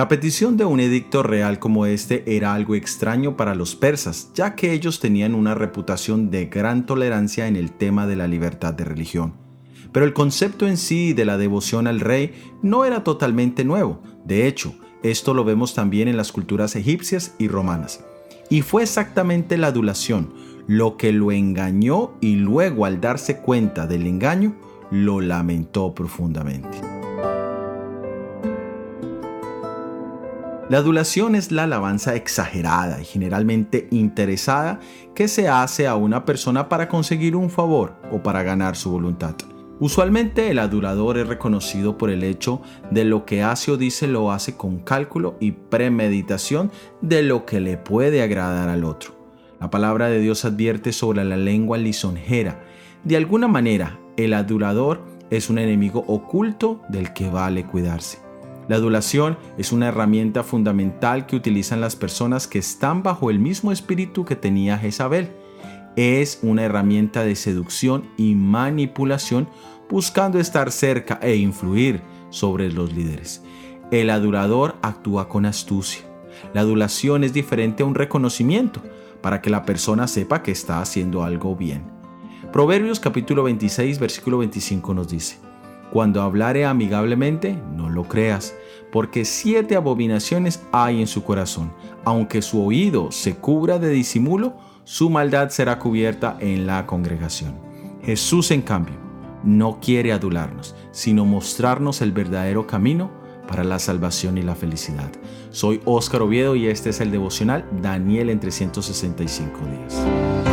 La petición de un edicto real como este era algo extraño para los persas, ya que ellos tenían una reputación de gran tolerancia en el tema de la libertad de religión. Pero el concepto en sí de la devoción al rey no era totalmente nuevo. De hecho, esto lo vemos también en las culturas egipcias y romanas. Y fue exactamente la adulación lo que lo engañó y luego al darse cuenta del engaño, lo lamentó profundamente. La adulación es la alabanza exagerada y generalmente interesada que se hace a una persona para conseguir un favor o para ganar su voluntad. Usualmente el adulador es reconocido por el hecho de lo que hace o dice lo hace con cálculo y premeditación de lo que le puede agradar al otro. La palabra de Dios advierte sobre la lengua lisonjera. De alguna manera, el adulador es un enemigo oculto del que vale cuidarse. La adulación es una herramienta fundamental que utilizan las personas que están bajo el mismo espíritu que tenía Jezabel es una herramienta de seducción y manipulación buscando estar cerca e influir sobre los líderes. El adulador actúa con astucia. La adulación es diferente a un reconocimiento para que la persona sepa que está haciendo algo bien. Proverbios capítulo 26 versículo 25 nos dice, Cuando hablare amigablemente, no lo creas, porque siete abominaciones hay en su corazón, aunque su oído se cubra de disimulo, su maldad será cubierta en la congregación. Jesús, en cambio, no quiere adularnos, sino mostrarnos el verdadero camino para la salvación y la felicidad. Soy Óscar Oviedo y este es el devocional Daniel en 365 días.